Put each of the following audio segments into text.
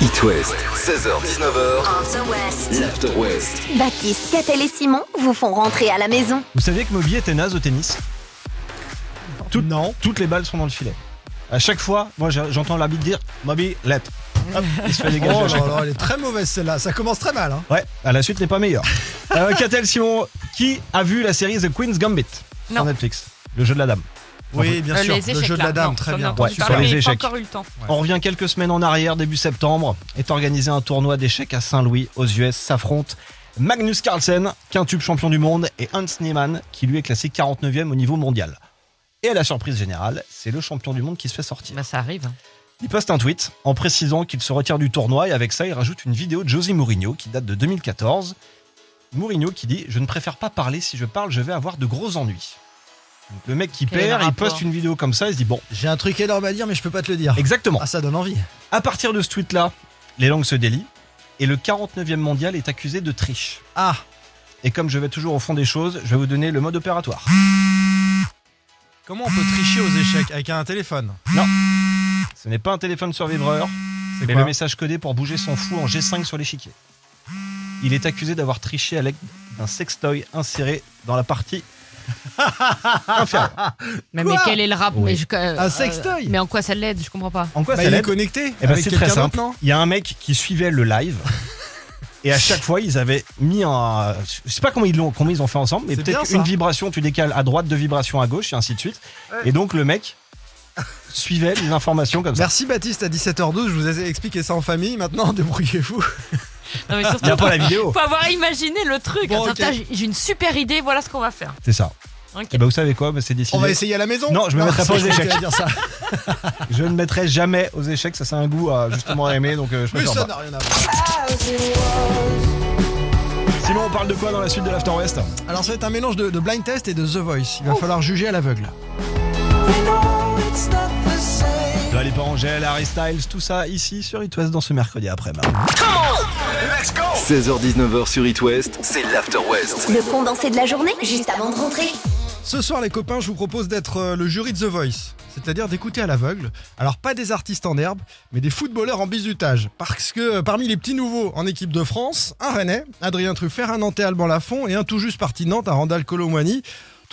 It West, 16h-19h, l'After West. Baptiste, Catel et Simon vous font rentrer à la maison. Vous saviez que Moby était naze au tennis Tout- Non. Toutes les balles sont dans le filet. À chaque fois, moi j'entends l'arbitre dire Moby, let. Hop, il se fait dégager. Oh là là, elle est très mauvaise celle-là. Ça commence très mal. Hein. Ouais, à la suite n'est pas meilleure. Euh, Catel Simon, qui a vu la série The Queen's Gambit sur Non. Netflix Le jeu de la dame. Oui, bien Euh, sûr. Le jeu de la dame, non, très bien. entendu Ouais, parler, sur les mais échecs. Pas encore eu le temps. On revient quelques semaines en arrière, début septembre, est organisé un tournoi d'échecs à Saint-Louis, aux US, s'affrontent Magnus Carlsen, quintube champion du monde, et Hans Niemann, qui lui est classé 49e au niveau mondial. Et à la surprise générale, c'est le champion du monde qui se fait sortir. Bah, ça arrive. Il poste un tweet en précisant qu'il se retire du tournoi et avec ça, il rajoute une vidéo de José Mourinho qui date de 2014. Mourinho qui dit Je ne préfère pas parler, si je parle, je vais avoir de gros ennuis. Donc le mec qui Quel perd, il rapport poste une vidéo comme ça, il se dit Bon, J'ai un truc énorme à dire, mais je peux pas te le dire. exactement. Ah, ça donne envie. À partir de ce tweet-là, les langues se délient et le 49e mondial est accusé de triche. Ah, Et comme je vais toujours au fond des choses, je vais vous donner le mode opératoire. comment on peut tricher aux échecs avec un téléphone? Ce n'est pas un téléphone sur vibreur, C'est mais quoi? le message codé pour bouger son fou en G5 sur l'échiquier. Il est accusé d'avoir triché à l'aide d'un sextoy inséré dans la partie inférieure. Mais, Quoi mais quel est le rap? Oui. mais je- euh, Un sextoy Mais en quoi ça l'aide? Je comprends pas. En quoi Bah, ça il est l'aide? connecté Eh ben, avec c'est très quelqu'un simple. non Il y a un mec qui suivait le live. Et à chaque fois, ils avaient mis un. Je sais pas comment ils l'ont, comment ils ont fait ensemble, mais C'est bien, peut-être ça. une vibration, tu décales à droite, deux vibrations à gauche, et ainsi de suite. Et donc le mec suivait les informations comme ça. Merci Baptiste à 17h12, je vous ai expliqué ça en famille, maintenant débrouillez-vous. Non, mais Il surtout, n'y a pas la vidéo. faut avoir imaginé le truc. Bon, Attends, ok. attends, j'ai- j'ai une super idée, voilà ce qu'on va faire. C'est ça. Et ben vous savez quoi, Ben, c'est décidé. On va essayer à la maison Non, je me mettrai pas aux échecs. dire ça. Je ne mettrai jamais aux échecs, ça c'est un goût à justement aimer, donc euh, je Mais ça pas. n'a rien à voir. Simon, on parle de quoi dans la suite de l'After West? Alors ça va être un mélange de, de blind test et de The Voice. Il va falloir juger à l'aveugle. Doit les Angèle, Harry Styles, tout ça ici sur It West dans ce mercredi après-midi. 16h-19h sur It West, c'est l'After West. Le condensé de la journée, juste avant de rentrer. Ce soir les copains, je vous propose d'être euh, le jury de The Voice. C'est-à-dire d'écouter à l'aveugle. Alors pas des artistes en herbe, mais des footballeurs en bizutage. Parce que euh, parmi les petits nouveaux en équipe de France, un Rennais, Adrien Truffert, un Nantais Alban Lafont et un tout juste parti Nantes, un Randall Colomwani.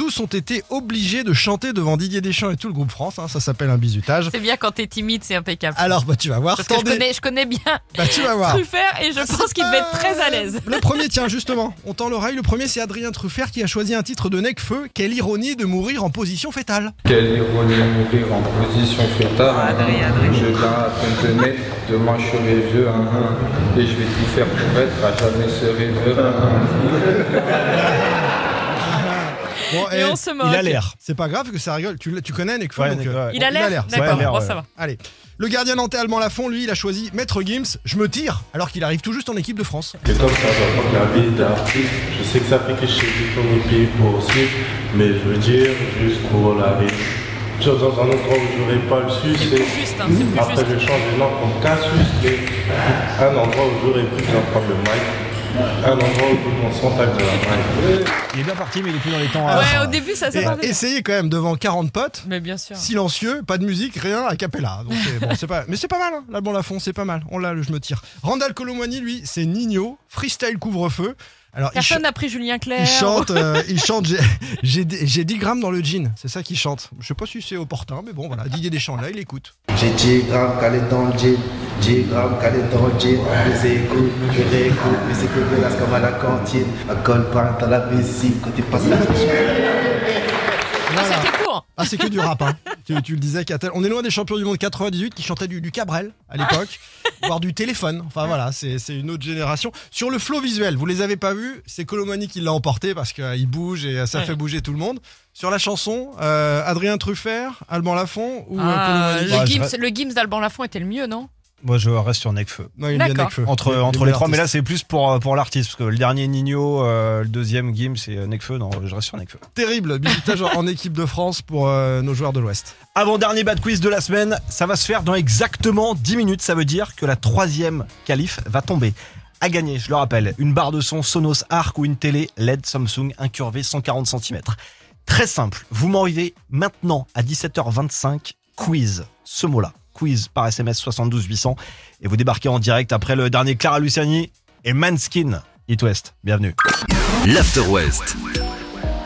Tous ont été obligés de chanter devant Didier Deschamps et tout le groupe France. hein, ça s'appelle un bizutage. C'est bien quand t'es timide, c'est impeccable. Alors bah tu vas voir. Parce que je connais, je connais bien Bah tu vas voir. Truffert et je Ah, pense qu'il devait être très à l'aise. Le premier, tiens, justement, on tend l'oreille. Le premier, c'est Adrien Truffert qui a choisi un titre de Necfeu. Quelle ironie de mourir en position fétale. Quelle ironie de mourir en position fétale. Adrien, Adrien. Je viens à peine de naître, demain je serai vieux, hein, hein. et je vais tout faire pour être à jamais ce rêveur. hein, Bon, Et on se moque. Il a l'air. C'est pas grave que ça rigole. Tu, connais Necfeu Ouais, donc, Necfeu, euh, ouais. Il a l'air D'accord, Ouais, bon, ouais. ça va. Allez. Le gardien nantais Allemand Lafont, lui, il a choisi Maître Gims. Je me tire, alors qu'il arrive tout juste en équipe de France. C'est comme ça, j'entends la vie d'artiste. Je sais que ça fait que je suis tout mon pays pour aussi, mais je veux dire, juste pour la vie. Je suis dans un endroit où j'aurais pas le C'est succès. plus juste, hein, c'est plus Après, juste. je change de nom comme Cassius Clay. Un endroit où j'aurais pu prendre le mic. Un endroit où mic. Il est bien parti, mais il est plus dans les temps. Ah, à- Ouais, au début, ça s'est pas essayez quand même devant 40 potes. Mais bien sûr. Silencieux, pas de musique, rien, a cappella. Donc c'est bon, c'est pas, mais c'est pas mal, hein. l'Alban Lafont, c'est pas mal. On l'a, le je me tire. Randall Colomwani, lui, c'est Nino, freestyle couvre-feu. Alors, Personne n'a pris Julien Clerc. il chante, euh, il chante. j'ai- J'ai j'ai 10 grammes dans le jean, c'est ça qu'il chante. Je sais pas si c'est opportun, mais bon, voilà. Didier Deschamps, là, il écoute. J'ai 10 grammes calé dans le jean. 10 grammes calé dans le jean. Je les écoute, je réécoute. Mais c'est que l'as comme à la cantine. À Colpin, dans la piscine, quand tu passes la. Ah, c'est que du rap, hein. tu, tu le disais, Catel. On est loin des champions du monde 98 qui chantaient du, du Cabrel à l'époque, voire du téléphone. Enfin voilà, c'est une autre génération. Sur le flow visuel, vous les avez pas vus, c'est Colomani qui l'a emporté parce qu'il bouge et ça Ouais. fait bouger tout le monde. Sur la chanson, euh, Adrien Truffert, Alban Lafont ou euh, Ah, Colomani le, Bah, je Gims, reste- le Gims d'Alban Lafont était le mieux, non? Moi, je reste sur Necfeu. Non, il y a D'accord. Necfeu. Entre, Les- entre les les trois, mais là c'est plus pour, euh, pour l'artiste, parce que le dernier Nino, euh, le deuxième Gims et euh, Necfeu, non, je reste sur Necfeu. Terrible, bisutage en équipe de France pour euh, nos joueurs de l'Ouest. Avant-dernier bad quiz de la semaine, ça va se faire dans exactement 10 minutes, ça veut dire que la troisième qualif va tomber. À gagner, je le rappelle, une barre de son Sonos Arc ou une télé LED Samsung incurvée 140 cm. Très simple, vous m'envoyez maintenant à 17h25 quiz, ce mot-là. Quiz par SMS 72 800 et vous débarquez en direct après le dernier Clara Luciani et Manskin. It West, bienvenue. L'After West,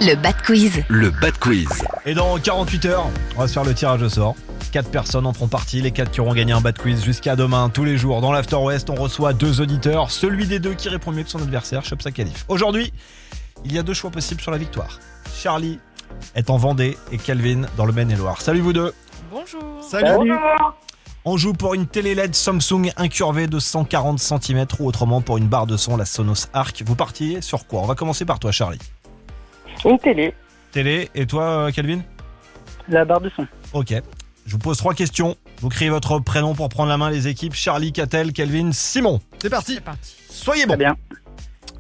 Le Bad Quiz. le Bad Quiz. Et dans 48 heures, on va se faire le tirage au sort. Quatre personnes en feront partie, les quatre qui auront gagné un bad quiz jusqu'à demain, tous les jours. Dans l'After West, on reçoit deux auditeurs. Celui des deux qui répond mieux que son adversaire chope sa qualif. Aujourd'hui, il y a deux choix possibles sur la victoire. Charlie est en Vendée et Calvin dans le Maine-et-Loire. Salut vous deux Bonjour. Salut. On joue pour une télé LED Samsung incurvée de 140 cm ou autrement pour une barre de son, la Sonos Arc. Vous partiez sur quoi? On va commencer par toi Charlie. Une télé, Télé, et toi euh, Calvin? La barre de son. Ok. Je vous pose trois questions. Vous criez votre prénom pour prendre la main les équipes. Charlie, Catel, Kelvin, Simon. C'est parti. C'est parti. Soyez Très bons. bien.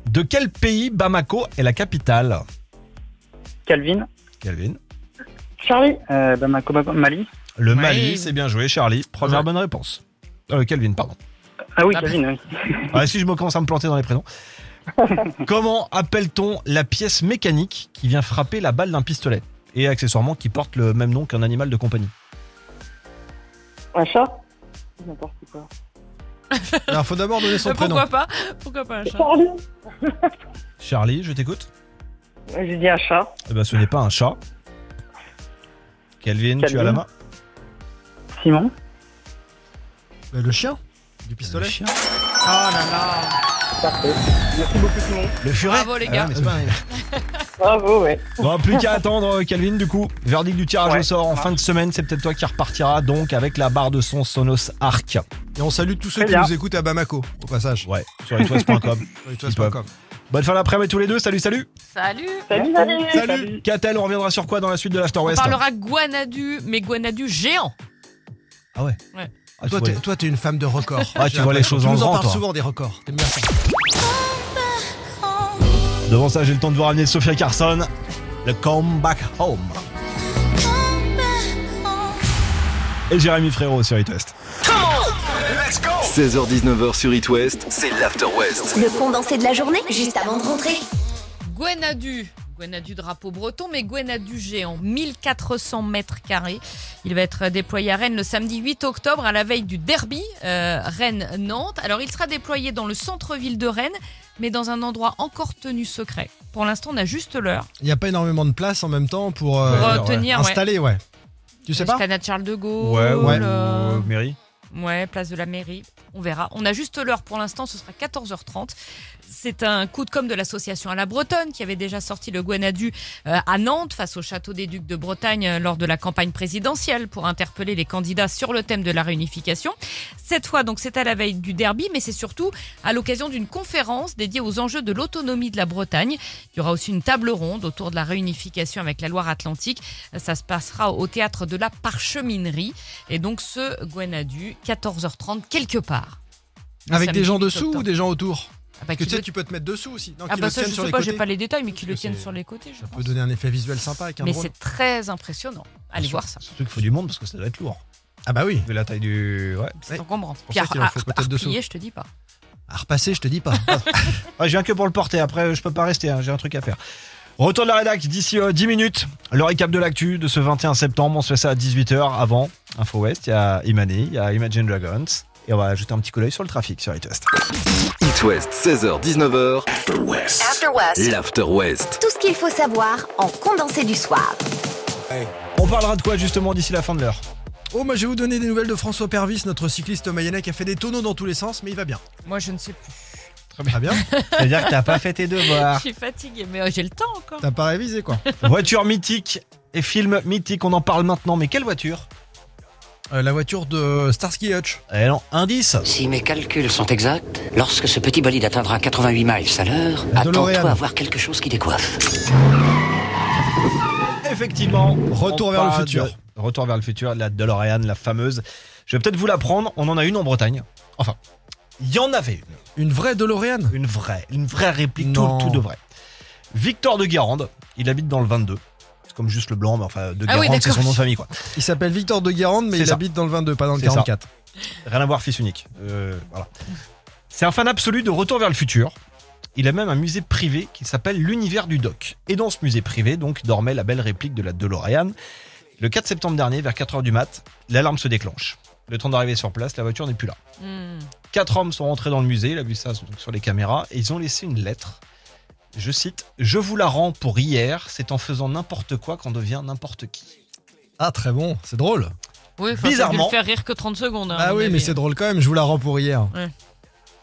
De quel pays Bamako est la capitale? Calvin. Kelvin. Charlie. Euh, Bamako, Bamako, Mali. Le. Mali, c'est bien joué, Charlie. Première Ouais. bonne réponse. Euh, Kelvin, pardon. Ah oui, Ah, Calvin, oui. Ah, si je me commence à me planter dans les prénoms. Comment appelle-t-on la pièce mécanique qui vient frapper la balle d'un pistolet et accessoirement qui porte le même nom qu'un animal de compagnie? Un chat? N'importe quoi. Alors, faut d'abord donner son Euh, prénom. pourquoi pas? Pourquoi pas un chat? Charlie Charlie, je t'écoute. J'ai dit un chat. Eh ben, ce n'est pas un chat. Kelvin, tu as la main Simon. Euh, Le chien du pistolet. Le chien. Oh là là. Parfait. Merci beaucoup, Simon. Le furet Bravo, les Ah, gars. mais un- Bravo, ouais. Bon, plus qu'à attendre, Calvin, du coup. Verdict du tirage Ouais, au sort en fin de semaine. C'est peut-être toi qui repartira donc avec la barre de son Sonos Arc. Et on salue tous ceux Très qui bien. nous écoutent à Bamako, au passage. Ouais, sur itwest.com. Bonne fin d'après-midi tous les deux. Salut, salut. Salut. Salut, salut. Salut. Catel, on reviendra sur quoi dans la suite de l'After On West parlera Guanadu, mais Guanadu géant. Ah ouais. Ouais. Ah, tu Toi, t'es, toi, t'es une femme de record. Ah, tu J'ai vois les choses Tu en nous en grand, parles toi. souvent des records. T'aimes bien ça. Devant ça, j'ai le temps de vous ramener Sophia Carson. Le Come Back Home. Et Jérémy Frérot sur It West. 16h-19h sur It West, c'est l'After West. Le condensé de la journée, juste avant de rentrer. Guenadu. Guenadu drapeau breton, mais Guenadu géant, 1400 mètres carrés. Il va être déployé à Rennes le samedi 8 octobre, à la veille du derby euh, Rennes-Nantes. Alors, il sera déployé dans le centre-ville de Rennes, mais dans un endroit encore tenu secret. Pour l'instant, on a juste l'heure. Il n'y a pas énormément de place en même temps pour, euh, Pour, euh, ouais. tenir, ouais. installer, ouais. Tu sais pas? Esplanade Charles de Gaulle. ouais. euh, Mairie. Ouais, place de la mairie. On verra. On a juste l'heure pour l'instant, ce sera 14h30. C'est un coup de com' de l'association à la Bretonne qui avait déjà sorti le Guanadu euh, à Nantes face au château des Ducs de Bretagne euh, lors de la campagne présidentielle pour interpeller les candidats sur le thème de la réunification. Cette fois, donc, c'est à la veille du derby, mais c'est surtout à l'occasion d'une conférence dédiée aux enjeux de l'autonomie de la Bretagne. Il y aura aussi une table ronde autour de la réunification avec la Loire-Atlantique. Ça se passera au théâtre de la Parcheminerie. Et donc, ce Guanadu, 14h30, quelque part. Avec des gens 8 dessous ou des gens autour? Ah bah, que tu sais, le- tu peux te mettre dessous aussi. Non, Ah bah ça, je sais pas, j'ai pas les détails, mais qui le tiennent sur les côtés, je Ça peut donner un effet visuel sympa avec un Mais c'est très impressionnant. Allez voir ça. Surtout qu'il faut du monde parce que ça doit être lourd. Ah bah oui. La taille du. Ouais. C'est encombrant. Puis à, je te dis pas. À repasser, je te dis pas. Ouais, je viens que pour le porter. Après, je peux pas rester. hein, J'ai un truc à faire. Retour de la rédac d'ici euh, 10 minutes. Le récap de l'actu de ce 21 septembre. On se fait ça à 18h avant Info West. Il y a Imani, il y a Imagine Dragons. Et on va ajouter un petit coup d'œil sur le trafic sur It West. It West, 16h-19h, After West. l'After West. Tout ce qu'il faut savoir en condensé du soir. On parlera de quoi justement d'ici la fin de l'heure? Oh, moi je vais vous donner des nouvelles de François Pervis, notre cycliste mayennais qui a fait des tonneaux dans tous les sens, mais il va bien. Moi, je ne sais plus. Très bien. C'est-à-dire que t'as pas fait tes Je devoirs. suis fatiguée, mais euh, j'ai le temps encore. T'as pas révisé quoi Voiture mythique et film mythique. On en parle maintenant. Mais quelle voiture? Euh, La voiture de Starsky Hutch. Eh non, indice. Si mes calculs sont exacts, lorsque ce petit bolide atteindra 88 miles à l'heure, attends-toi à voir quelque chose qui décoiffe. Effectivement. Retour on vers le futur. de- Retour vers le futur, la DeLorean, la fameuse. Je vais peut-être vous la prendre. On en a une en Bretagne. Enfin, il y en avait une. Une vraie DeLorean? Une vraie. Une vraie réplique, tout, tout de vrai. Victor de Guérande. Il habite dans le 22. Comme juste le blanc, mais enfin, de Ah oui, Guérande, c'est son nom de famille, quoi. Il s'appelle Victor de Guérande, mais il ça. habite dans le 22, pas dans le C'est ça. 44. Rien à voir, fils unique. Euh, voilà. C'est un fan absolu de Retour vers le futur. Il a même un musée privé qui s'appelle l'Univers du Doc. Et dans ce musée privé, donc, dormait la belle réplique de la DeLorean. Le 4 septembre dernier, vers 4h du mat, l'alarme se déclenche. Le temps d'arriver sur place, la voiture n'est plus là. Hmm. Quatre hommes sont rentrés dans le musée, il a vu ça donc, sur les caméras, et ils ont laissé une lettre. Je cite Je vous la rends pour hier, c'est en faisant n'importe quoi qu'on devient n'importe qui. Ah, très bon, c'est drôle. Oui, Bizarrement. Faire rire que 30 secondes. hein, Ah oui, mais c'est drôle quand même, je vous la rends pour hier.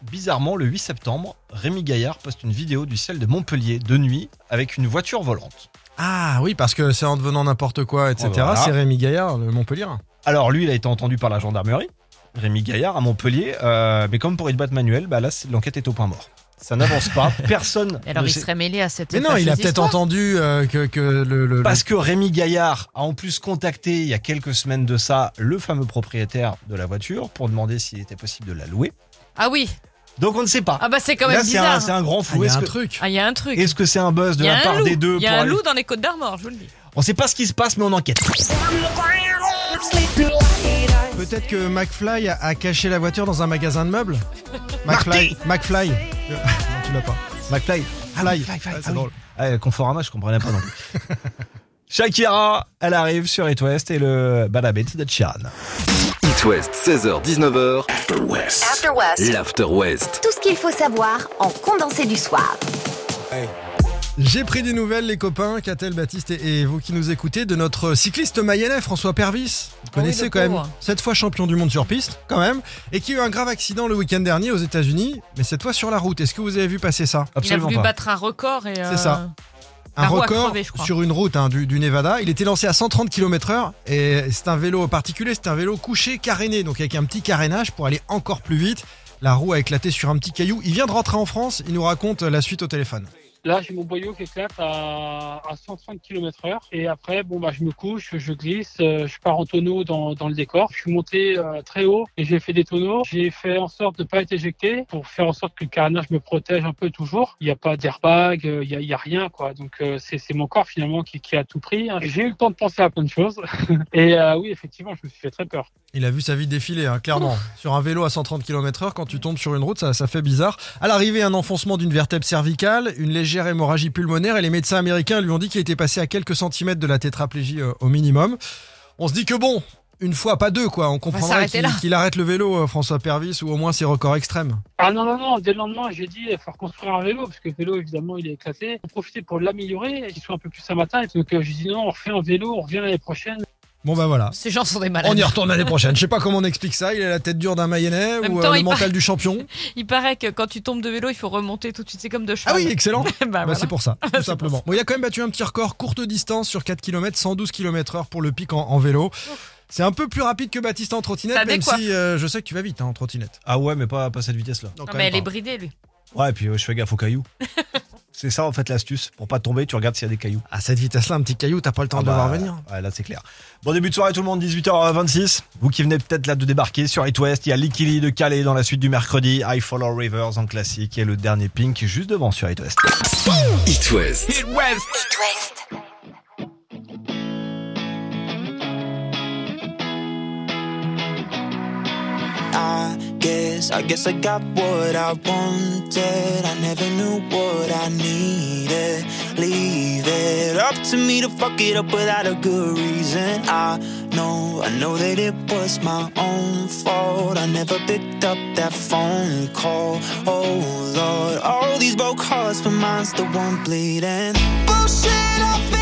Bizarrement, le 8 septembre, Rémi Gaillard poste une vidéo du ciel de Montpellier de nuit avec une voiture volante. Ah oui, parce que c'est en devenant n'importe quoi, etc. Oh, voilà. C'est Rémi Gaillard, le Montpellier. Alors lui, il a été entendu par la gendarmerie, Rémi Gaillard à Montpellier, euh, mais comme pour une boîte manuelle, bah là, l'enquête est au point mort. Ça n'avance pas, personne. Et Alors ne il sait- serait mêlé à cette Mais non, il a peut-être entendu euh, que, que le, le- Parce que Rémi Gaillard a en plus contacté il y a quelques semaines de ça le fameux propriétaire de la voiture pour demander s'il était possible de la louer. Ah oui. Donc on ne sait pas. Ah bah c'est quand Là, même un, bizarre. c'est un grand Ah, flou. il y a Est-ce un que, truc. Ah il y a un truc. est-ce que c'est un buzz de la part loup. des deux Il y a pour un aller- loup dans les Côtes d'Armor, je vous le dis. On sait pas ce qui se passe, mais on enquête. Peut-être que McFly a, a caché la voiture dans un magasin de meubles McFly, McFly. Non, tu l'as pas. McFly. Fly. Fly, fly, Ah, ah c'est oui. drôle. Ah, Conforama, je comprenais pas non plus. Shakira, elle arrive sur It West et le Badabit de Chiran. It West, 16h-19h, After West. l'After West. Tout ce qu'il faut savoir en condensé du soir. J'ai pris des nouvelles, les copains, Catel, Baptiste et, et vous qui nous écoutez, de notre cycliste mayennais, François Pervis. Vous oui, connaissez quand même, cette fois champion du monde sur piste, quand même, et qui a eu un grave accident le week-end dernier aux États-Unis, mais cette fois sur la route. Est-ce que vous avez vu passer ça? Il a Absolument voulu pas. battre un record et. C'est ça. un roue a record sur une route hein, du, du Nevada. Il était lancé à 130 km/h et c'est un vélo particulier, c'est un vélo couché caréné, donc avec un petit carénage pour aller encore plus vite. La roue a éclaté sur un petit caillou. Il vient de rentrer en France, il nous raconte la suite au téléphone. Là, j'ai mon boyau qui éclate à, à 130 km heure. Et après, bon, bah, je me couche, je glisse, euh, je pars en tonneau dans, dans le décor. Je suis monté euh, très haut et j'ai fait des tonneaux. J'ai fait en sorte de ne pas être éjecté pour faire en sorte que le carénage me protège un peu toujours. Il n'y a pas d'airbag, euh, il n'y a, a rien, quoi. Donc, euh, c'est c'est mon corps finalement qui, qui a tout pris. hein. J'ai eu le temps de penser à plein de choses. et euh, oui, effectivement, je me suis fait très peur. Il a vu sa vie défiler, hein, clairement. Sur un vélo à 130 km/h, quand tu tombes sur une route, ça, ça fait bizarre. À l'arrivée, un enfoncement d'une vertèbre cervicale, une légère hémorragie pulmonaire, et les médecins américains lui ont dit qu'il était passé à quelques centimètres de la tétraplégie euh, au minimum. On se dit que bon, une fois, pas deux, quoi. On comprendra s'arrêter qu'il arrête le vélo, euh, François Pervis, ou au moins ses records extrêmes. Ah non, non, non, dès le lendemain, j'ai dit, il faut reconstruire un vélo, parce que le vélo, évidemment, il est éclaté. On profiter pour l'améliorer, et qu'il soit un peu plus un matin. Et donc, euh, j'ai dit, non, on refait un vélo, on revient l'année prochaine. Bon, bah voilà. Ces gens sont des malades. On y retourne l'année prochaine. Je sais pas comment on explique ça. Il a la tête dure d'un Mayennais ou euh, temps, le il mental paraît- du champion. Il paraît que quand tu tombes de vélo, il faut remonter tout de suite. C'est comme de Ah cheval. oui, excellent. bah, Bah, voilà. c'est pour ça, tout simplement. Bon, il a quand même battu un petit record courte distance sur 4 km, 112 km heure pour le pic en, en vélo. C'est un peu plus rapide que Baptiste en trottinette, même si euh, je sais que tu vas vite hein, en trottinette. Ah ouais, mais pas, pas cette vitesse-là. Non, Non, quand mais elle est bridée, lui. Ouais, et puis je fais gaffe aux cailloux. C'est ça en fait l'astuce. Pour pas tomber, tu regardes s'il y a des cailloux. À cette vitesse-là, un petit caillou, t'as pas le temps Ah de bah, le voir venir. Ouais, là c'est clair. Bon début de soirée tout le monde, 18h26. Vous qui venez peut-être là de débarquer sur It West, il y a Likili de Calais dans la suite du mercredi, I Follow Rivers en classique et le dernier Pink juste devant sur It West. It West. It West. I guess, I guess I got what I wanted. I never knew what I needed. Leave it up to me to fuck it up without a good reason. I know, I know that it was my own fault. I never picked up that phone call. Oh Lord, all these broke hearts, but mine's the one bleeding. Bullshit, I